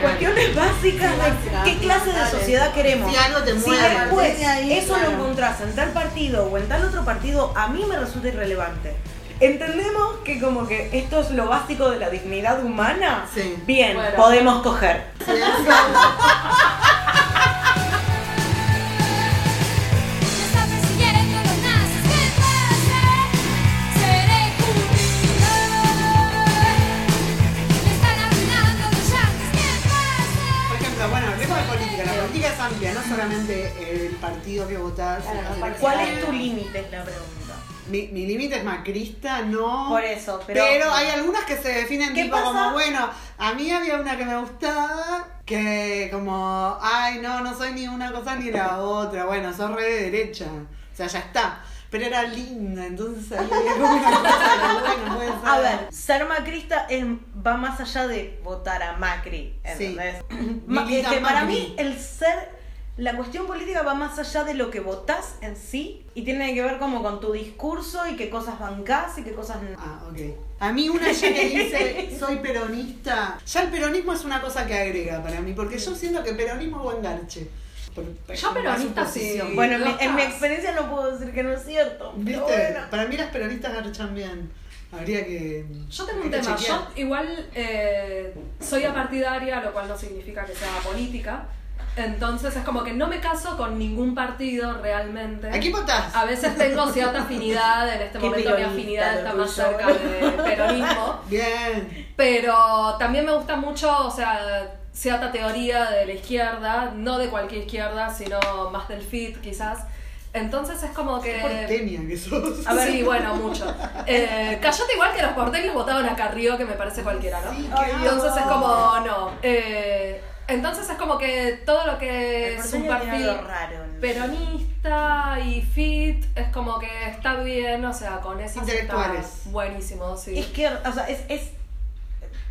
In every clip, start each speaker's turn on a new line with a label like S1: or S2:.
S1: cuestiones básicas de qué clase de sociedad queremos.
S2: Si algo te
S1: Si
S2: mueve.
S1: después eso lo encontrás en tal partido o en tal otro partido, a mí me resulta irrelevante. ¿Entendemos que como que esto es lo básico de la dignidad humana?
S2: Sí.
S1: Bien,
S3: Bueno.
S1: podemos coger.
S2: Sí, solamente el partido que votás.
S1: Claro. ¿Cuál es tu límite? Es la pregunta.
S2: Mi, mi límite es macrista, no.
S1: Por eso, pero-
S2: pero. hay algunas que se definen
S1: ¿Qué
S2: tipo
S1: pasa?
S2: como, bueno, a mí había una que me gustaba, que como, ay, no, no soy ni una cosa ni la otra. Bueno, sos re de derecha. O sea, ya está. Pero era linda, entonces ahí había como una cosa que, bueno, puede ser.
S1: A ver, ser macrista es- va más allá de votar a Macri, ¿entendés? Ma-
S2: Milita
S1: es que para mí el ser, la cuestión política va más allá de lo que votás en sí y tiene que ver como con tu discurso y qué cosas bancás y qué cosas no.
S2: Ah, ok. A mí una ya que dice soy peronista, ya el peronismo es una cosa que agrega para mí, porque yo siento que peronismo es buen garche.
S3: Yo peronista sí.
S1: Bueno, en mi, en mi experiencia no puedo decir que no es cierto.
S2: ¿Viste?
S1: Pero bueno.
S2: Para mí las peronistas garchan bien. Habría que.
S3: Yo tengo un tema,
S2: chequear.
S3: yo igual eh, soy apartidaria, lo cual no significa que sea política. Entonces es como que no me caso con ningún partido realmente.
S2: ¿A quién votás?
S3: A veces tengo cierta afinidad, en este momento mi afinidad está más cerca de peronismo.
S2: Bien.
S3: Pero también me gusta mucho, o sea, cierta teoría de la izquierda, no de cualquier izquierda, sino más del FIT quizás. Entonces es como que...
S2: Porteña que sos.
S3: A ver, sí, bueno, mucho. Eh, callate igual que los porteños votaron a Carrió, que me parece cualquiera, ¿no?
S2: Sí,
S3: Entonces es como, no. Eh, entonces es como que todo lo que es un perfil
S1: raro, ¿no?
S3: peronista y fit es como que está bien, o sea, con eso
S2: Intelectuales.
S3: está buenísimo, sí.
S1: Izquierda, o sea, es, es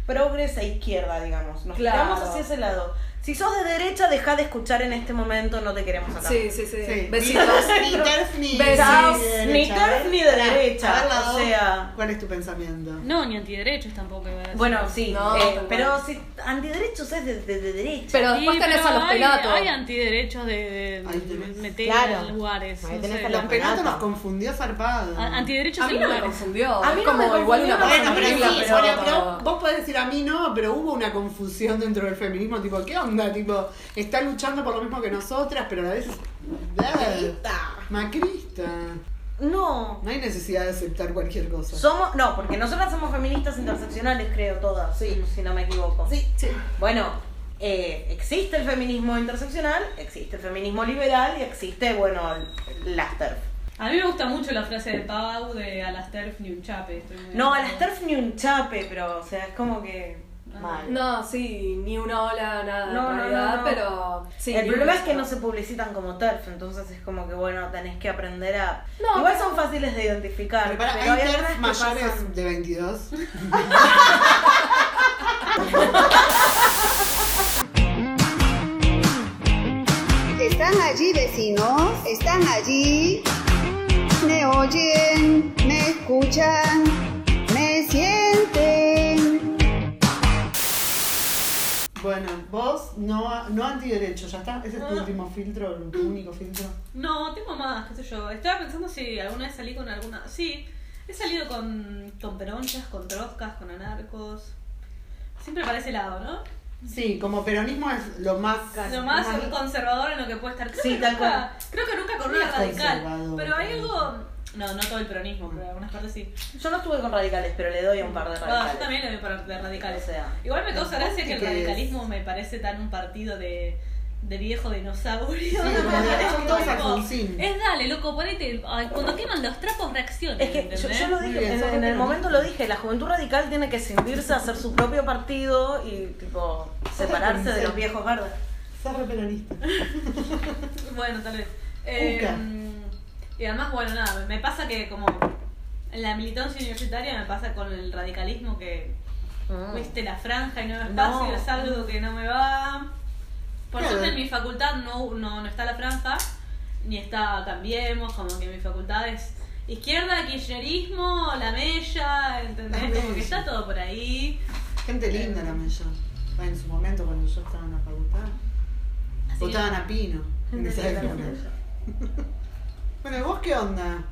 S1: progres e izquierda, digamos. Nos
S3: Claro.
S1: hacia ese lado. Si sos de derecha, deja de escuchar en este momento, no te queremos acá.
S3: Sí, sí, sí.
S2: Sí.
S3: Besitos.
S2: Ni TERF ni,
S3: Besos.
S2: ni.
S1: TERF ni de derecha, o sea-
S2: ¿Cuál es tu pensamiento?
S4: No, ni antiderechos tampoco. iba a decir.
S1: Bueno, sí,
S3: No,
S1: eh, pero si antiderechos es de, de- de derecha.
S3: Pero
S4: Sí,
S3: después tenés
S4: pero
S3: a los
S4: hay,
S3: pelatos.
S4: Hay antiderechos de, de, de
S2: tenés.
S4: meter
S1: Claro.
S4: en lugares.
S1: Ahí
S4: no
S1: tenés
S4: sé.
S1: a
S2: Los
S1: Penato.
S2: nos confundió zarpado.
S4: A- Antiderechos
S3: A mí me
S4: lugares.
S3: confundió.
S1: A mí me
S3: igual una
S2: sí, bueno, pero vos podés decir a mí no, pero hubo una confusión dentro del feminismo, tipo, ¿qué onda? Tipo, está luchando por lo mismo que nosotras, pero a la vez es...
S1: Macrista.
S2: Macrista.
S1: No.
S2: No hay necesidad de aceptar cualquier cosa.
S1: Somos, no, porque nosotras somos feministas interseccionales, creo, todas, sí, si no me equivoco.
S3: Sí, sí.
S1: Bueno, eh, existe el feminismo interseccional, existe el feminismo liberal y existe, bueno, las TERF.
S4: A mí me gusta mucho la frase de Pau de a las TERF ni un chape. estoy muy
S1: No, a las. TERF ni un chape, pero, o sea, es como que. Mal.
S3: No, sí, ni una ola, nada
S1: No,
S3: en
S1: no,
S3: realidad,
S1: no, no.
S3: pero sí.
S1: el problema es que no se publicitan como TERF, entonces es como que, bueno, tenés que aprender a...
S3: No,
S1: Igual
S3: pero-
S1: son fáciles de identificar,
S2: Pero para,
S1: pero
S2: ¿hay
S1: hay
S2: TERF mayores
S1: pasan-
S2: de 22?
S5: ¿Están allí vecinos? ¿Están allí? ¿Me oyen? ¿Me escuchan? ¿Me sienten?
S2: Bueno, vos no, no antiderecho, ya está. Ese es tu
S4: No.
S2: último filtro, tu único filtro.
S4: No, tengo más, qué sé yo. Estaba pensando si alguna vez salí con alguna. Sí, he salido con, con peronchas, con troscas, con anarcos. Siempre para ese lado, ¿no?
S2: Sí, como peronismo es lo más.
S4: Lo más conservador en lo que puede estar. Creo,
S1: Sí,
S4: que,
S1: tal
S4: nunca, creo que nunca con una radical.
S2: conservador,
S4: Pero hay algo. No, no todo el peronismo, pero en algunas partes sí.
S1: Yo no estuve con radicales, pero le doy a un par de
S4: Ah,
S1: radicales.
S4: yo también le doy para de radicales.
S1: O sea,
S4: Igual me causa gracia que el
S2: ¿qué es?
S4: radicalismo me parece tan un partido de, de viejo dinosaurio.
S2: Sí, todos Alfonsín.
S4: Es dale, loco, ponete. ay, Cuando queman los trapos, reaccionen.
S1: Es que yo, lo dije,
S2: bien,
S1: en, el momento lo dije, la juventud radical tiene que sentirse a hacer su propio partido y tipo separarse de los viejos verdes.
S2: Sos re peronista.
S4: Bueno, tal vez. Eh,
S2: Uca.
S4: Y además, bueno, nada, me pasa que como en la militancia universitaria me pasa con el radicalismo que, viste, la franja y nuevo espacio
S1: No.
S4: es algo que no me va. Por suerte en mi facultad no, no, no está la franja, ni está Cambiemos, como que mi facultad es izquierda, kirchnerismo, la mella, ¿entendés?
S2: La
S4: Como que está todo por ahí.
S2: Gente linda la mella. en su momento cuando yo estaba en la facultad, votaban a Pino. En esa época. bueno, ¿y vos qué onda,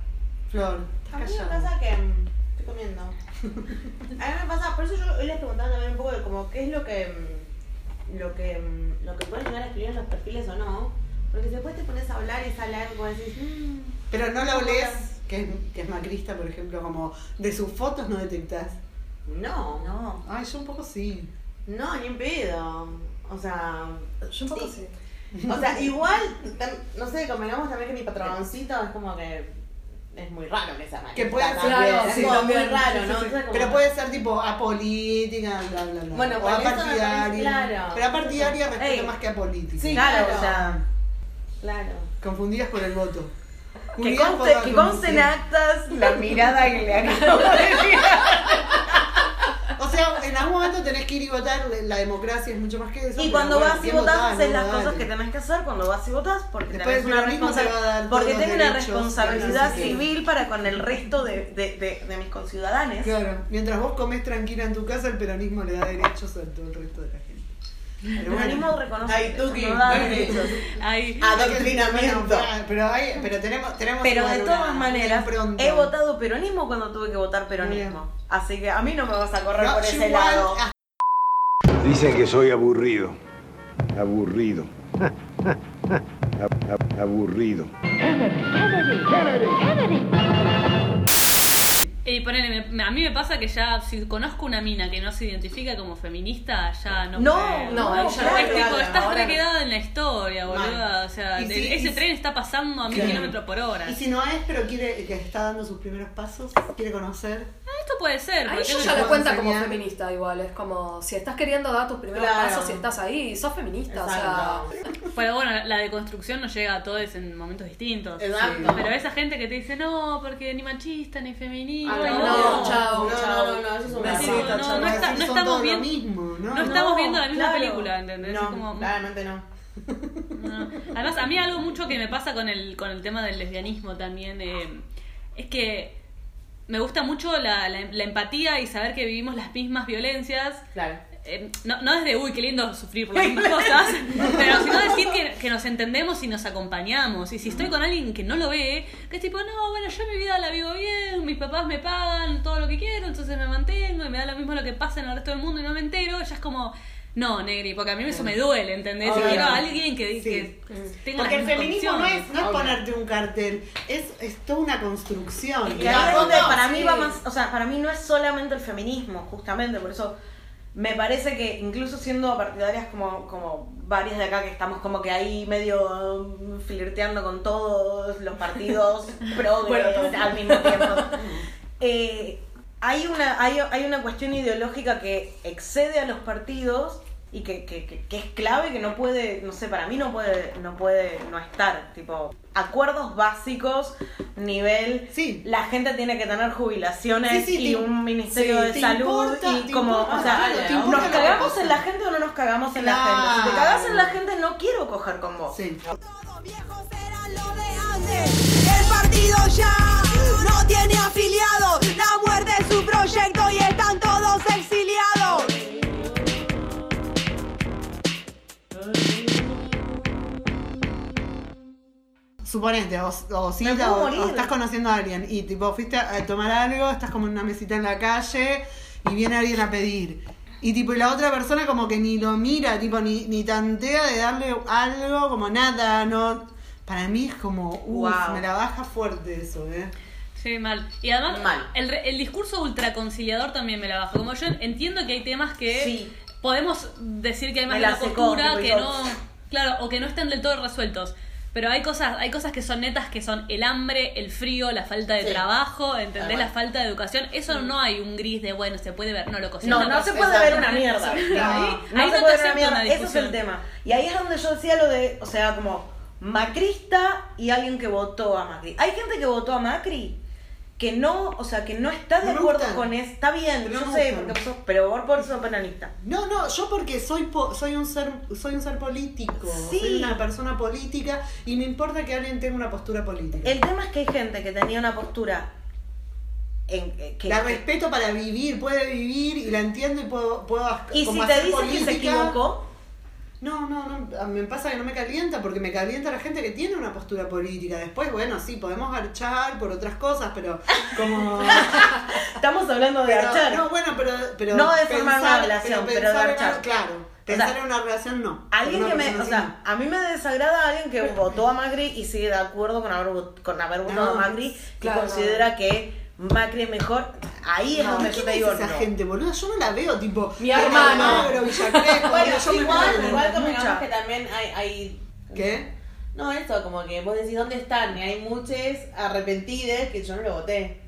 S2: Flor?
S6: A mí me pasa que. mm, Estoy comiendo. A mí me pasa, por eso yo hoy les preguntaba también un poco de como qué es lo que. mm, Lo que, mm, lo que pueden llegar a escribir en los perfiles o no. Porque después te pones a hablar y sale algo como decís. "Mm".
S2: Pero no la olés, que es, que es macrista, por ejemplo, como de sus fotos no detectás.
S6: No, no.
S2: Ay, yo un poco sí.
S6: No, ni en pedo. O sea.
S3: Yo un poco sí.
S6: O sea, igual, no sé, convengamos también que mi patroncito es como que es muy raro que sea
S2: Que puede ser,
S6: también,
S3: claro,
S6: es
S3: sí,
S6: como
S3: también,
S6: muy raro,
S2: Sí,
S6: ¿no?
S2: sí, sí.
S6: Entonces, como-
S2: Pero puede ser tipo apolítica, bla, bla, bla.
S6: Bueno,
S2: o
S6: pues
S2: apartidaria.
S6: claro.
S2: Pero apartidaria respeto más que apolítica.
S6: Sí,
S1: Claro,
S6: claro.
S1: o sea,
S6: Claro.
S2: Confundidas por el voto.
S1: que conste,
S2: la
S1: que conste en
S2: condición.
S1: actas la mirada que le acabo de decir.
S2: Sea, en algún momento tenés que ir y votar, la democracia es mucho más que eso.
S1: Y cuando
S2: bueno,
S1: vas y
S2: ¿quién
S1: votás,
S2: votás?
S1: haces
S2: No,
S1: las cosas que tenés que hacer cuando vas y votás, porque tenés una
S2: peronismo te va a dar
S1: responsabilidad.
S2: todos
S1: Porque tengo una responsabilidad civil para con el resto de, de, de, de mis conciudadanos.
S2: Claro, mientras vos comés tranquila en tu casa, el peronismo le da derechos a todo el resto de la gente. Pero bueno.
S1: peronismo reconoce
S6: Ay,
S1: que
S6: Tuki,
S1: no da
S6: ay,
S1: derechos.
S4: Ay,
S6: Adoctrinamiento.
S2: Bueno, pero, hay, pero tenemos, tenemos
S1: Pero de todas maneras, he votado peronismo cuando tuve que votar peronismo. Así que a mí no me vas a correr
S2: No,
S1: por ese
S2: igual,
S1: lado.
S2: ah,
S7: Dicen que soy aburrido. Aburrido. Ab- ab- aburrido.
S4: Y ponele, me- a mí me pasa que ya, si conozco una mina que no se identifica como feminista, ya no
S1: No,
S4: puedo.
S3: no,
S4: es
S3: ya no,
S4: tipo,
S2: claro,
S4: estás
S2: ahora
S4: en la historia, boluda. O sea,
S2: Y
S4: de-
S2: si-
S4: ese
S2: y-
S4: tren está pasando a mil
S2: Claro.
S4: kilómetros por hora.
S2: Y si no es, pero quiere que está dando sus primeros pasos, quiere conocer.
S4: Ah, puede ser.
S3: Ahí yo ya lo cuenta como
S2: enseñar.
S3: feminista igual, es como si estás queriendo dar tus primeros
S6: Claro.
S3: pasos y estás ahí, sos feminista, o sea,
S6: Exacto.
S4: Pero bueno, la deconstrucción nos llega a todos en momentos distintos.
S6: Exacto.
S4: Pero esa gente que te dice, no, porque ni machista, ni feminista.
S6: Ay,
S3: no,
S6: no,
S3: chao,
S6: no,
S3: chao.
S6: no, no, no, eso es un error.
S4: no, no está- no estamos bien-
S2: mismo, ¿no?
S4: No estamos viendo la misma
S1: claro.
S4: película, ¿entendés?
S6: No,
S4: Es como-
S6: claramente no.
S4: No. Además, a mí algo mucho que me pasa con el, con el tema del lesbianismo también eh, es que me gusta mucho la, la- la empatía y saber que vivimos las mismas violencias.
S6: Claro.
S4: Eh, no, no desde, uy, qué lindo sufrir por las mismas cosas, pero sino decir que, que nos entendemos y nos acompañamos. Y si estoy con alguien que no lo ve, que es tipo, no, bueno, yo mi vida la vivo bien, mis papás me pagan todo lo que quiero, entonces me mantengo y me da lo mismo lo que pasa en el resto del mundo y no me entero, ya es como, no, Negri, porque a mí eso me duele, ¿entendés?
S2: Obvio.
S4: quiero a alguien que,
S2: Sí.
S4: que tenga
S2: Porque el feminismo no es, no es ponerte un cartel, es, es toda una construcción.
S1: Es que ahí es donde para mí va más, o sea, para mí no es solamente el feminismo, justamente, por eso me parece que incluso siendo partidarias como, como varias de acá que estamos como que ahí medio um, flirteando con todos los partidos progres al mismo tiempo. eh, hay una, hay, hay una cuestión ideológica que excede a los partidos y que, que, que- que es clave que no puede, no sé, para mí no puede, no puede no estar. Tipo, acuerdos básicos, nivel
S2: Sí.
S1: la gente tiene que tener jubilaciones
S2: Sí, sí,
S1: y
S2: te-
S1: un ministerio
S2: sí,
S1: de
S2: te
S1: salud
S2: importa,
S1: y
S2: te
S1: como,
S2: importa,
S1: o sea,
S2: claro, importa
S1: ¿nos cagamos en la gente o no nos cagamos en la gente? Si te cagas en la gente no quiero coger con vos.
S2: Sí.
S8: Todos viejos eran lo de antes. El partido ya no tiene afiliados. La muerte es su proyecto y están
S2: Suponete, o, o cita,
S1: puedo
S2: o, estás conociendo a alguien y tipo fuiste a tomar algo, estás como en una mesita en la calle y viene alguien a pedir. Y tipo, y la otra persona como que ni lo mira, tipo, ni, ni tantea de darle algo, como nada, no. Para mí es como, uff,
S1: Wow.
S2: me la baja fuerte eso, eh.
S4: Sí, mal. Y además,
S1: Mal.
S4: El, re- el discurso ultraconciliador también me la baja. Como yo entiendo que hay temas que
S1: Sí.
S4: podemos decir que hay más de
S1: la
S4: una
S1: secó,
S4: postura, que
S1: yo-
S4: no. Claro, o que no estén del todo resueltos. Pero hay cosas, hay cosas que son netas que son el hambre, el frío, la falta de
S1: Sí.
S4: trabajo, ¿entendés? La falta de educación. Eso no hay un gris de, bueno, se puede ver. No, lo
S1: No, no se puede ver una mierda.
S4: Ahí,
S1: No,
S4: ahí
S1: no se
S4: te
S1: puede ver una mierda.
S4: una
S1: Ese es el tema. Y ahí es donde yo decía lo de, o sea, como macrista y alguien que votó a Macri. Hay gente que votó a Macri que no, o sea, que no está de acuerdo
S2: gustan.
S1: con eso. Está bien, yo
S2: no
S1: sé,
S2: gustan.
S1: porque sos, pero vos por eso penalista.
S2: No, no, yo porque soy po- soy un ser soy un ser político,
S1: Sí.
S2: soy una persona política y me importa que alguien tenga una postura política.
S1: El tema es que hay gente que tenía una postura en- eh, que,
S2: La respeto para vivir, puede vivir y la entiendo y puedo, puedo
S1: y
S2: como
S1: si te
S2: hacer
S1: dice que se equivocó,
S2: No, no, no, me pasa que no me calienta porque me calienta la gente que tiene una postura política. Después, bueno, sí, podemos garchar por otras cosas, pero como...
S1: estamos hablando de
S2: pero,
S1: archar.
S2: no, bueno, pero, pero
S1: No de formar una relación, pero de
S2: pensar en
S1: garchar.
S2: claro, pensar en una relación no.
S1: Alguien que me, o sea, a mí me desagrada alguien que votó a Macri y sigue de acuerdo con haber, con haber votado
S2: No,
S1: a Macri y
S3: claro.
S1: considera que Macri es mejor. Ahí es
S2: no.
S1: donde
S2: ¿Quién
S1: yo te
S2: es
S1: digo
S2: esa
S1: no.
S2: gente, boludo? Yo no la veo, tipo...
S3: Mi hermano.
S6: Bueno,
S2: yo
S6: igual, igual convengamos que también hay, hay
S2: ¿Qué?
S6: No, esto, como que vos decís dónde están, y hay muchos arrepentidos que yo no lo voté.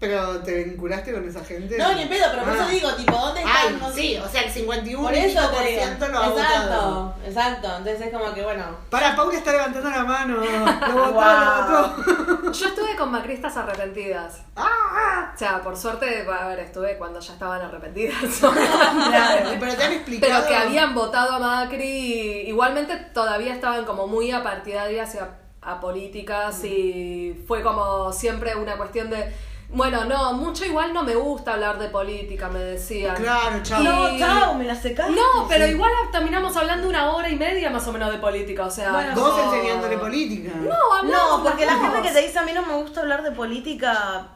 S2: ¿Pero te vinculaste con esa gente?
S6: No, ni en pedo, pero por
S2: Ah.
S6: eso digo, tipo, ¿dónde están?
S2: Ay,
S6: No sé.
S2: sí, o sea, el 51
S6: Por
S2: y
S6: eso te
S2: por
S6: digo.
S2: lo ha votado.
S6: Exacto, exacto. Entonces es como que, bueno.
S2: Para, Paula está levantando la mano. Lo votó, lo votó.
S3: Yo estuve con macristas arrepentidas.
S2: ¡Ah!
S3: O sea, por suerte, a ver, estuve cuando ya estaban arrepentidas.
S2: Claro, pero te han explicado.
S3: Pero que habían votado a Macri, igualmente todavía estaban como muy apartidarias y a, a políticas y fue como siempre una cuestión de, bueno, no, mucho igual no me gusta hablar de política, me decían.
S2: Claro, chao.
S1: No, chao, me la secaste.
S3: No, pero igual terminamos hablando una hora y media más o menos de política, o sea...
S1: Bueno,
S2: Vos
S3: no-
S2: enseñándole política.
S3: No, hablamos
S1: No, porque la gente que te dice a mí no me gusta hablar de política,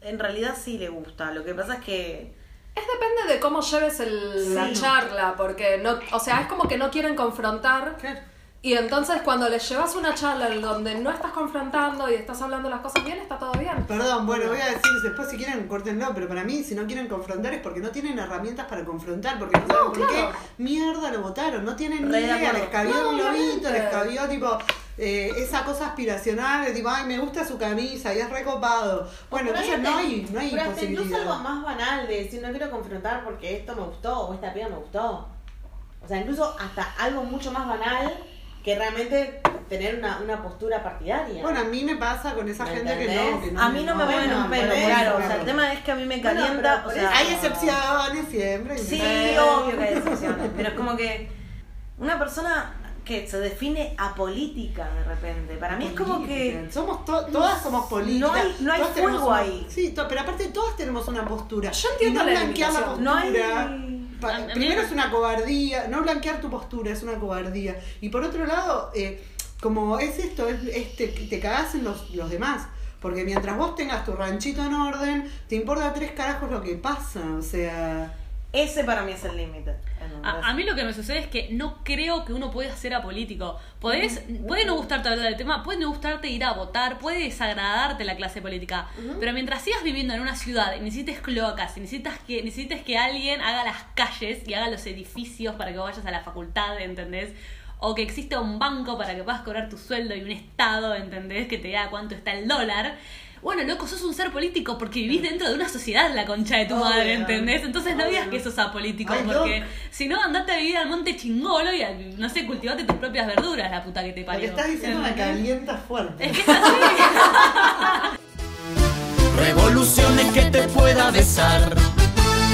S1: en realidad sí le gusta. Lo que pasa es que.
S3: Es depende de cómo lleves el- la charla, porque no, o sea, es como que no quieren confrontar.
S2: Claro.
S3: Y entonces cuando les llevas una charla en donde no estás confrontando y estás hablando las cosas bien, está todo bien.
S2: Perdón, bueno, voy a decir después si quieren córtenlo, pero para mí si no quieren confrontar es porque no tienen herramientas para confrontar, porque no saben por qué mierda lo votaron, no tienen ni
S1: Re
S2: idea,
S1: acuerdo.
S2: les cabió
S3: No,
S2: un lobito, les cabió tipo eh, esa cosa aspiracional de tipo, ay, me gusta su camisa y es recopado. Bueno,
S6: Pero
S2: entonces no hay, no hay
S6: pero hasta incluso algo más banal de decir no quiero confrontar porque esto me gustó o esta piba me gustó. O sea, incluso hasta algo mucho más banal que realmente tener una, una postura partidaria.
S2: Bueno, a mí me pasa con esa
S6: ¿Me
S2: gente que no,
S6: entendés?
S2: que no.
S1: A mí no me
S2: bueno,
S1: mueven un pelo,
S2: bueno,
S1: claro.
S2: bueno.
S1: O sea, el tema es que a mí me
S6: Bueno,
S1: calienta.
S6: pero
S1: o sea,
S2: Hay excepciones siempre.
S1: Sí,
S2: Eh,
S1: obvio que hay excepciones. Pero es como que una persona que se define apolítica de repente. Para mí es como que.
S2: Somos to- todas somos políticas.
S1: No hay- no hay fuego
S2: una-
S1: ahí.
S2: Sí, pero aparte todas tenemos una postura.
S3: Yo entiendo
S2: no
S3: la
S2: blanquear la postura.
S1: No hay-
S2: pa- primero es una cobardía, no blanquear tu postura es una cobardía. Y por otro lado, eh, como es esto, es, es te, te cagás en los, los demás. Porque mientras vos tengas tu ranchito en orden, te importa tres carajos lo que pasa. O sea.
S1: Ese para mí es el límite.
S4: A, a mí lo que me sucede es que no creo que uno pueda ser apolítico. Podés, puede no gustarte hablar del tema, puede no gustarte ir a votar, puede desagradarte la clase política. Pero mientras sigas viviendo en una ciudad y necesites cloacas, y necesitas que, necesites que alguien haga las calles y haga los edificios para que vayas a la facultad, ¿entendés? O que exista un banco para que puedas cobrar tu sueldo y un estado, ¿entendés? Que te diga cuánto está el dólar. Bueno, loco, sos un ser político porque vivís dentro de una sociedad, la concha de tu madre, ¿entendés? Entonces no digas que sos apolítico,
S2: Ay, no.
S4: porque si no, andate a vivir al monte chingolo y, a- no sé, cultivate tus propias verduras, la puta que te
S2: Lo
S4: parió.
S2: que estás diciendo me calienta fuerte.
S4: Es que es así.
S9: Revoluciones que te pueda besar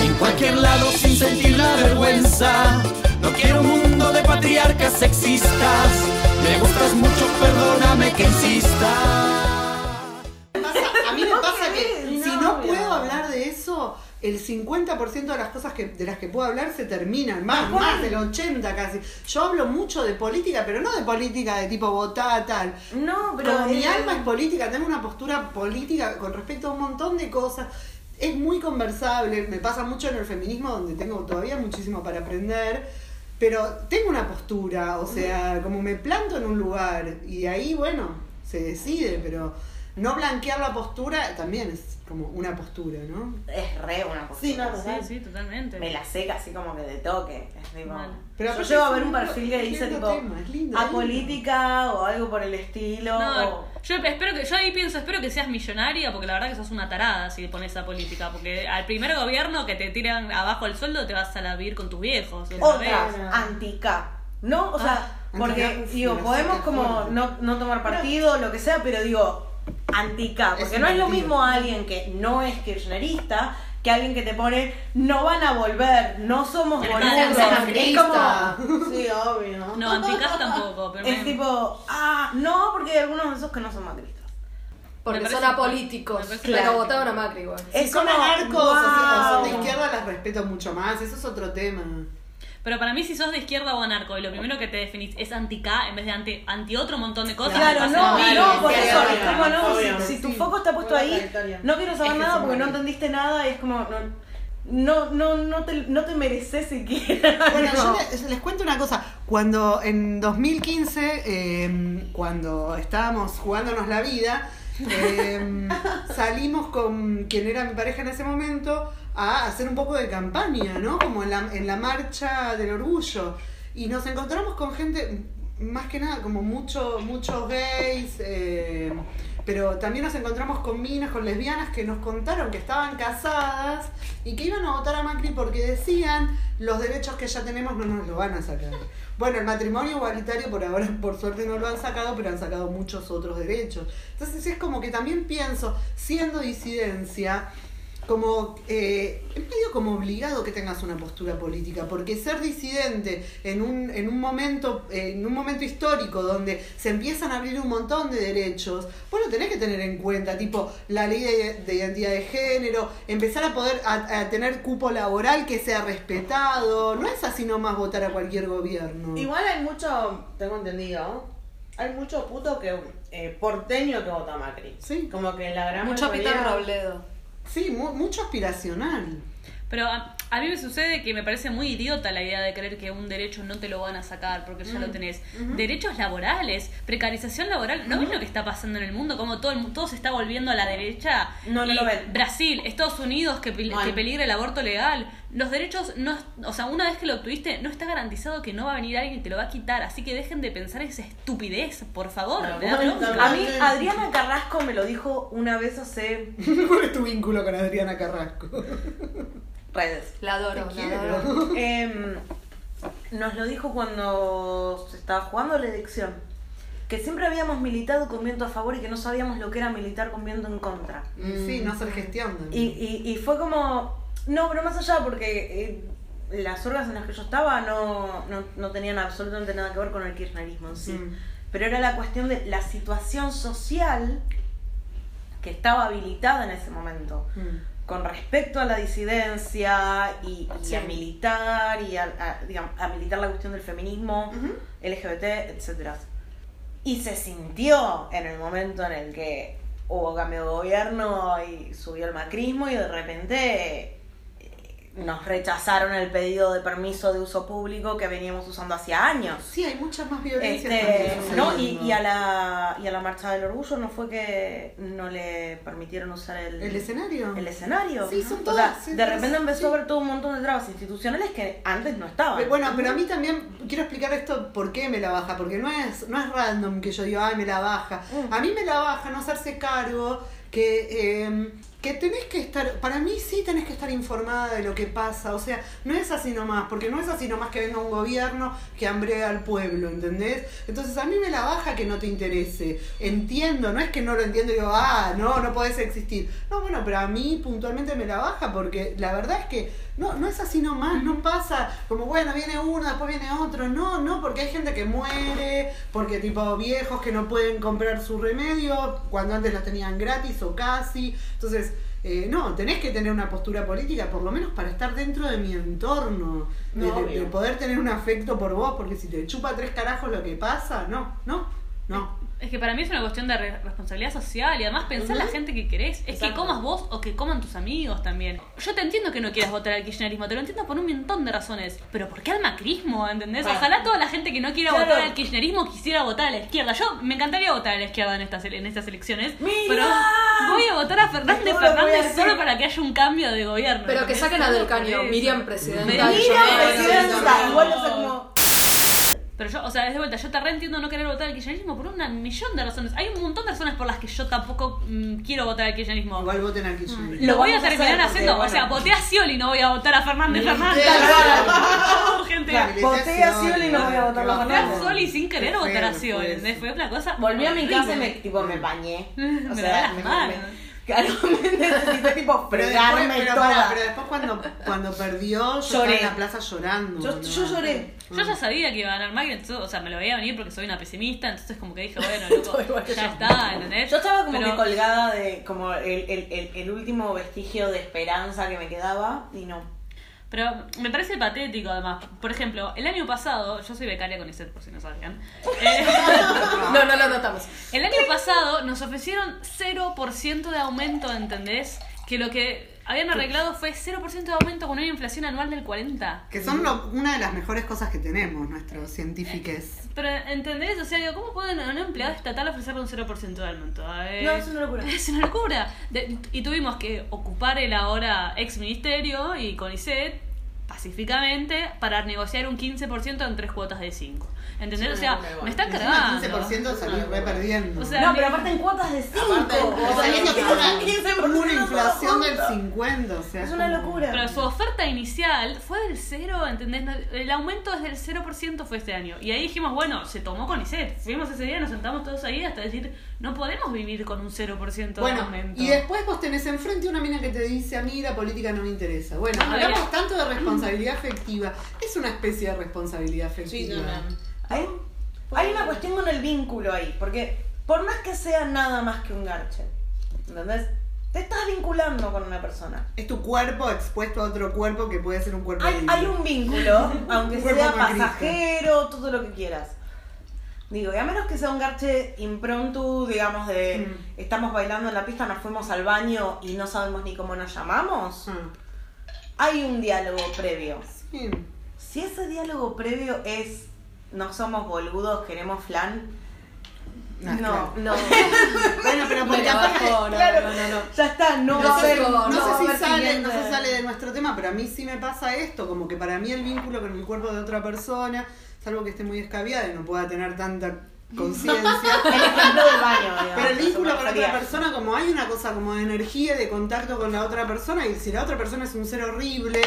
S9: en cualquier lado sin sentir la vergüenza. No quiero un mundo de patriarcas sexistas. Me gustas mucho, perdóname que insista.
S2: A mí me pasa que si
S1: no,
S2: puedo hablar de eso, el 50% de las cosas que, de las que puedo hablar se terminan, más, más del 80 casi. Yo hablo mucho de política, pero no de política de tipo votar tal.
S1: No, pero.
S2: Como mi
S1: eh,
S2: alma es política, tengo una postura política con respecto a un montón de cosas. Es muy conversable, me pasa mucho en el feminismo donde tengo todavía muchísimo para aprender, pero tengo una postura, o sea, como me planto en un lugar y ahí, bueno, se decide, pero no blanquear la postura también es como una postura, ¿no?
S1: Es re una postura.
S6: Sí, no,
S4: Sí, sí, totalmente.
S1: Me la seca así como que de toque. Es tipo.
S4: Mal.
S2: Pero
S1: yo llego a ver
S2: un
S1: perfil que dice tipo
S2: tema, lindo, es
S1: a
S2: lindo.
S1: política o algo por el estilo.
S4: No,
S1: o-
S4: yo espero que, yo ahí pienso, espero que seas millonaria, porque la verdad que sos una tarada si pones esa política, porque al primer gobierno que te tiran abajo el sueldo te vas a la vivir con tus viejos. otra vez.
S1: Otra, anti-K. ¿No? O sea,
S2: Ah,
S1: porque, digo, podemos como no, no tomar partido, lo que sea, pero digo, anti-K.
S2: Es
S1: Porque no es lo mismo alguien que no es kirchnerista que alguien que te pone, no van a volver, no somos boludos. Es como,
S6: Sí, obvio.
S4: No, anticas tampoco, pero
S1: es
S4: me-
S1: tipo, ah, no, porque hay algunos de esos que no son macristas.
S3: Porque son apolíticos, pero
S1: claro.
S3: votaron a Macri igual.
S2: Si
S1: Es
S2: son
S1: como,
S2: anarcos o si- o son de
S1: wow.
S2: izquierda, las respeto mucho más. Eso es otro tema.
S4: Pero para mí, si sos de izquierda o anarco y lo primero que te definís es anti-K en vez de anti, anti otro montón de cosas.
S1: Claro, no, no,
S4: horrible.
S1: por eso,
S6: obvio,
S1: es como no,
S6: obvio,
S1: si, tu foco está puesto ahí, no quiero saber
S2: Es que
S1: nada porque no entendiste nada y es como, no, no, no, no, te, no te mereces siquiera.
S2: Bueno,
S1: no.
S2: yo les, les cuento una cosa. Cuando en 2015, eh, cuando estábamos jugándonos la vida, eh, salimos con quien era mi pareja en ese momento a hacer un poco de campaña, ¿no? Como en la, en la marcha del orgullo. Y nos encontramos con gente, más que nada, como mucho, muchos gays, eh, pero también nos encontramos con minas, con lesbianas que nos contaron que estaban casadas y que iban a votar a Macri porque decían los derechos que ya tenemos no nos lo van a sacar. Bueno, el matrimonio igualitario por ahora, por suerte, no lo han sacado, pero han sacado muchos otros derechos. Entonces es como que también pienso, siendo disidencia, como eh, es medio como obligado que tengas una postura política, porque ser disidente en un, en un momento, en un momento histórico donde se empiezan a abrir un montón de derechos, vos lo tenés que tener en cuenta, tipo la ley de, de identidad de género, empezar a poder a, a tener cupo laboral que sea respetado, no es así nomás votar a cualquier gobierno.
S6: Igual hay mucho, tengo entendido, hay mucho puto que eh, porteño que vota a Macri.
S2: Sí.
S6: Como que la gran
S3: Mucho
S6: mayoría...
S3: Peter Robledo.
S2: Sí, mu- mucho aspiracional.
S4: Pero a, a mí me sucede que me parece muy idiota la idea de creer que un derecho no te lo van a sacar porque ya lo tenés. Derechos laborales, precarización laboral. ¿No ves lo que está pasando en el mundo? Como todo, el, todo se está volviendo a la derecha.
S1: No, no
S4: Y
S1: lo ven.
S4: Brasil, Estados Unidos, que, que peligra el aborto legal. Los derechos, no, o sea, una vez que lo obtuviste, no está garantizado que no va a venir alguien y te lo va a quitar. Así que dejen de pensar esa estupidez, por favor.
S6: No, bueno.
S1: A mí, Adriana Carrasco me lo dijo una vez hace
S2: ¿Cuál es tu vínculo con Adriana Carrasco?
S1: redes.
S3: La adoro,
S2: Te
S3: la adoro.
S1: Em, nos lo dijo cuando se estaba jugando la elección. Que siempre habíamos militado con viento a favor y que no sabíamos lo que era militar con viento en contra.
S2: Sí, no hacer gestión.
S1: Y, y, y fue como. No, pero más allá, porque eh, las orgas en las que yo estaba no, no, no tenían absolutamente nada que ver con el kirchnerismo en sí.
S2: Mm.
S1: Pero era la cuestión de la situación social que estaba habilitada en ese momento
S2: Mm.
S1: Con respecto a la disidencia y, y
S3: Sí.
S1: a militar y a, a, digamos, a militar la cuestión del feminismo, LGBT, etcétera. Y se sintió en el momento en el que hubo cambio de gobierno y subió el macrismo y de repente nos rechazaron el pedido de permiso de uso público que veníamos usando hacía años.
S2: Sí, hay mucha más violencia.
S1: Este, no, y, y a la, y a la marcha del orgullo no fue que no le permitieron usar el,
S2: ¿El escenario?
S1: el escenario.
S2: Sí, son
S1: O sea,
S2: todas, sí,
S1: de
S2: sí,
S1: repente
S2: sí.
S1: empezó a haber todo un montón de trabas institucionales que antes no estaban.
S2: Pero Bueno, pero a mí también quiero explicar esto por qué me la baja, porque no es, no es random que yo diga, ay, me la baja.
S1: Mm.
S2: A mí me la baja no hacerse cargo que, eh, que tenés que estar, para mí sí tenés que estar informada de lo que pasa, o sea, no es así nomás, porque no es así nomás que venga un gobierno que hambrea al pueblo, ¿entendés? Entonces a mí me la baja que no te interese, entiendo, no es que no lo entiendo y digo, ah, no, no podés existir. No, bueno, pero a mí puntualmente me la baja, porque la verdad es que no, no es así nomás, no pasa como, bueno, viene uno, después viene otro, no, no, porque hay gente que muere, porque tipo viejos que no pueden comprar su remedio cuando antes los tenían gratis o casi, entonces... eh, no, tenés que tener una postura política, por lo menos para estar dentro de mi entorno,
S6: No,
S2: de poder tener un afecto por vos, porque si te chupa tres carajos lo que pasa, no, no, no.
S4: Es que para mí es una cuestión de re- responsabilidad social y además pensar en la gente que querés. Es que comas vos o que coman tus amigos también. Yo te entiendo que no quieras votar al kirchnerismo, te lo entiendo por un montón de razones. Pero ¿por qué al macrismo? ¿Entendés? Ojalá toda la gente que no quiera
S1: Claro.
S4: votar al kirchnerismo quisiera votar a la izquierda. Yo me encantaría votar a la izquierda en estas, en estas elecciones.
S1: ¡Mira!
S4: Pero voy a votar a Fernández Fernández solo para que haya un cambio de gobierno.
S3: Pero que saquen a Del Caño. Miriam presidenta.
S4: Miriam
S1: presidenta, igual o sea, como.
S4: Pero yo, o sea, es de vuelta, yo te reentiendo no querer votar al kirchnerismo por un millón de razones. Hay un montón de razones por las que yo tampoco mm, quiero votar al kirchnerismo.
S2: Igual voten al kirchnerismo.
S4: Lo
S1: Lo
S4: voy a terminar
S1: hacer porque,
S4: haciendo.
S1: bueno.
S4: O sea, voté a Scioli, no voy a votar a Fernández Fernández.
S2: Claro.
S4: Gente.
S2: Claro.
S1: Voté a Scioli y no voy a votar a
S2: Qué
S4: Voté a
S1: Fernández.
S4: Scioli sin querer votar a Scioli.
S2: fue
S4: una cosa.
S1: Volví a mi casa y me, tipo, me bañé.
S4: Me
S1: O
S4: da
S1: sea,
S4: las
S1: me,
S4: manos.
S1: me- necesité tipo
S2: Pero después,
S1: fregarme
S2: pero,
S1: toda.
S2: pará, pero después cuando, cuando perdió, yo
S1: Lloré.
S2: estaba en la plaza llorando.
S1: Yo lloré.
S4: Yo ya sabía que iba a ganar Macri, entonces, o sea, me lo veía venir porque soy una pesimista, entonces como que dije, bueno, loco, ya está, ¿entendés?
S1: Yo estaba como
S4: Pero-
S1: que colgada de como el, el, el, el último vestigio de esperanza que me quedaba y no.
S4: Pero me parece patético además. Por ejemplo, el año pasado, yo soy becaria con ISET por si no sabían. Eh,
S3: No, no lo notamos.
S4: el año pasado nos ofrecieron 0% de aumento, ¿entendés? Que lo que habían arreglado fue 0% de aumento con una inflación anual del 40.
S2: Que son lo- una de las mejores cosas que tenemos, nuestros científicos.
S4: Pero, ¿entendés? O sea, digo, ¿cómo pueden a un empleado estatal ofrecerle un 0% de aumento? A ver,
S1: No, es una locura.
S4: Es una locura. De- y tuvimos que ocupar el ahora ex ministerio y CONICET pacíficamente para negociar un 15% en tres cuotas de 5. ¿Entendés? O sea, me están
S2: Encima
S4: cargando.
S2: 15% salí re perdiendo.
S4: O sea,
S1: No,
S4: me-
S1: pero aparte en cuotas de 5.
S6: Aparte en
S2: O sea,
S6: cuotas
S2: es
S6: de
S2: que
S6: cinco.
S2: una,
S1: 15%
S2: una inflación del
S1: todo.
S2: 50, o sea.
S1: Es una
S2: como-
S1: locura.
S4: Pero su oferta inicial fue del cero, ¿entendés? No- El aumento desde el 0% fue este año. Y ahí dijimos, bueno, se tomó con ISET. Fuimos ese día, nos sentamos todos ahí hasta decir, no podemos vivir con un 0% de
S2: Bueno,
S4: aumento.
S2: y después vos tenés enfrente una mina que te dice, a mí la política no me interesa. Bueno,
S4: No,
S2: hablamos
S4: ya.
S2: tanto de responsabilidad afectiva. Es una especie de responsabilidad
S6: Sí,
S2: afectiva.
S6: también.
S1: Hay, hay una cuestión con el vínculo ahí, porque por más que sea nada más que un garche, ¿entendés? Te estás vinculando con una persona.
S2: Es tu cuerpo expuesto a otro cuerpo que puede ser un cuerpo
S1: Hay, hay un vínculo, aunque
S2: Un
S1: sea pasajero, todo lo que quieras. Digo, y a menos que sea un garche impronto, digamos, de
S2: Mm.
S1: estamos bailando en la pista, nos fuimos al baño y no sabemos ni cómo nos llamamos,
S2: Ah,
S1: hay un diálogo previo.
S2: sí.
S1: Si ese diálogo previo es no somos boludos, queremos flan, no,
S2: claro.
S1: no.
S2: Bueno, pero porque
S3: bajó, no,
S1: Claro,
S3: no, no, no.
S1: ya está, no,
S2: No,
S1: va a haber.
S2: no
S1: no
S2: sé si sale, no se sale de nuestro tema, pero a mí sí me pasa esto, como que para mí el vínculo con el cuerpo de otra persona, salvo que esté muy descabiada y no pueda tener tanta conciencia.
S1: El ejemplo del baño, digamos,
S2: Pero el vínculo con otra persona, como hay una cosa como de energía, de contacto con la otra persona, y si la otra persona es un ser horrible,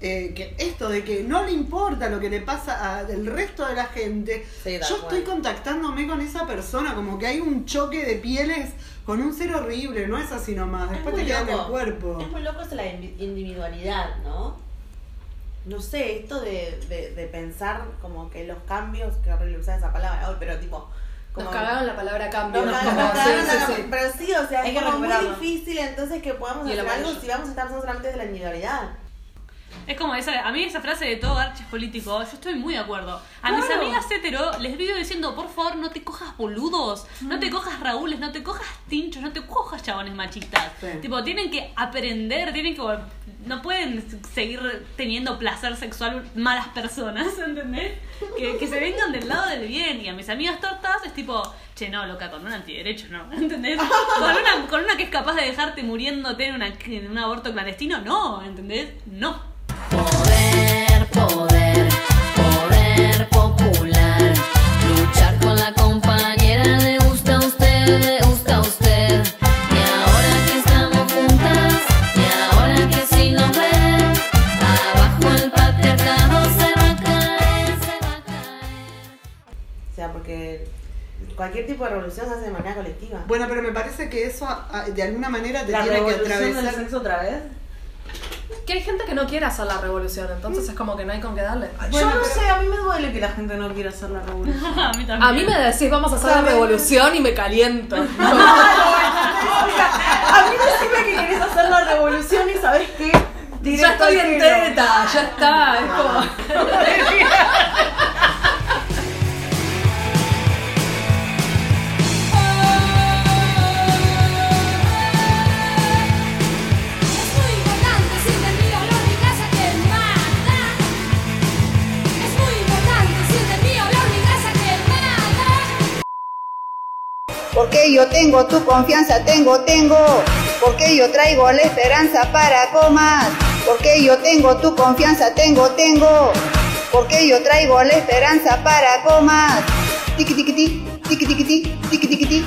S2: eh, que esto de que no le importa lo que le pasa al resto de la gente,
S6: Sí,
S2: yo estoy contactándome con esa persona, como que hay un choque de pieles con un ser horrible, no es así nomás, después te queda en el cuerpo.
S6: Es muy loco es la indi- individualidad, ¿no? No sé, esto de, de, de pensar como que los cambios, que horrible usar esa palabra hoy, pero tipo... Como,
S3: Nos cagaron la palabra cambio.
S6: No,
S3: ¿no?
S6: no,
S3: Como-
S6: no,
S3: sí,
S6: cagaron
S3: sí,
S6: la-
S3: sí.
S6: Pero sí, o sea,
S1: Hay
S6: es
S1: que
S6: como muy difícil entonces que podamos hacer algo si vamos a estar solamente de la individualidad.
S4: Es como esa, a mí esa frase de todo garche es político, yo estoy muy de acuerdo. A mis amigas hetero les vivo diciendo, por favor, no te cojas boludos, no te cojas raúles, no te cojas tinchos, no te cojas chabones machistas.
S2: Sí.
S4: Tipo, tienen que aprender, tienen que... No pueden seguir teniendo placer sexual malas personas, ¿entendés? Que, que se vengan del lado del bien. Y a mis amigas tortas es tipo, che, no, loca, con un antiderecho, no, ¿entendés? Con una, con una que es capaz de dejarte muriéndote en, una, en un aborto clandestino, no, ¿entendés? No.
S10: Poder, poder, popular. Luchar con la compañera, le gusta a usted, le gusta a usted. Y ahora que estamos juntas, y ahora que si nos ven, abajo el patriarcado se va a caer, se va a caer.
S6: O sea, porque cualquier tipo de revolución se hace de manera colectiva.
S2: Bueno, pero me parece que eso a- de alguna manera te
S1: La
S2: tiene que
S1: revolución del
S2: atravesar.
S1: sexo otra vez.
S3: Que hay gente que no quiere hacer la revolución, entonces es como que no hay con qué darle.
S1: Yo no sé, a mí me duele que la gente no quiera hacer la revolución.
S4: a mí también.
S3: A mí me decís, vamos a hacer la revolución y me caliento.
S1: a mí decime que querés hacer la revolución y sabes qué.
S3: ya estoy en teta, ya está. Es como.
S5: Porque yo tengo tu confianza, tengo, tengo. Porque yo traigo la esperanza para comas. Porque yo tengo tu confianza, tengo, tengo. Porque yo traigo la esperanza para comas. Tiki tiki ti, tiki tiki ti.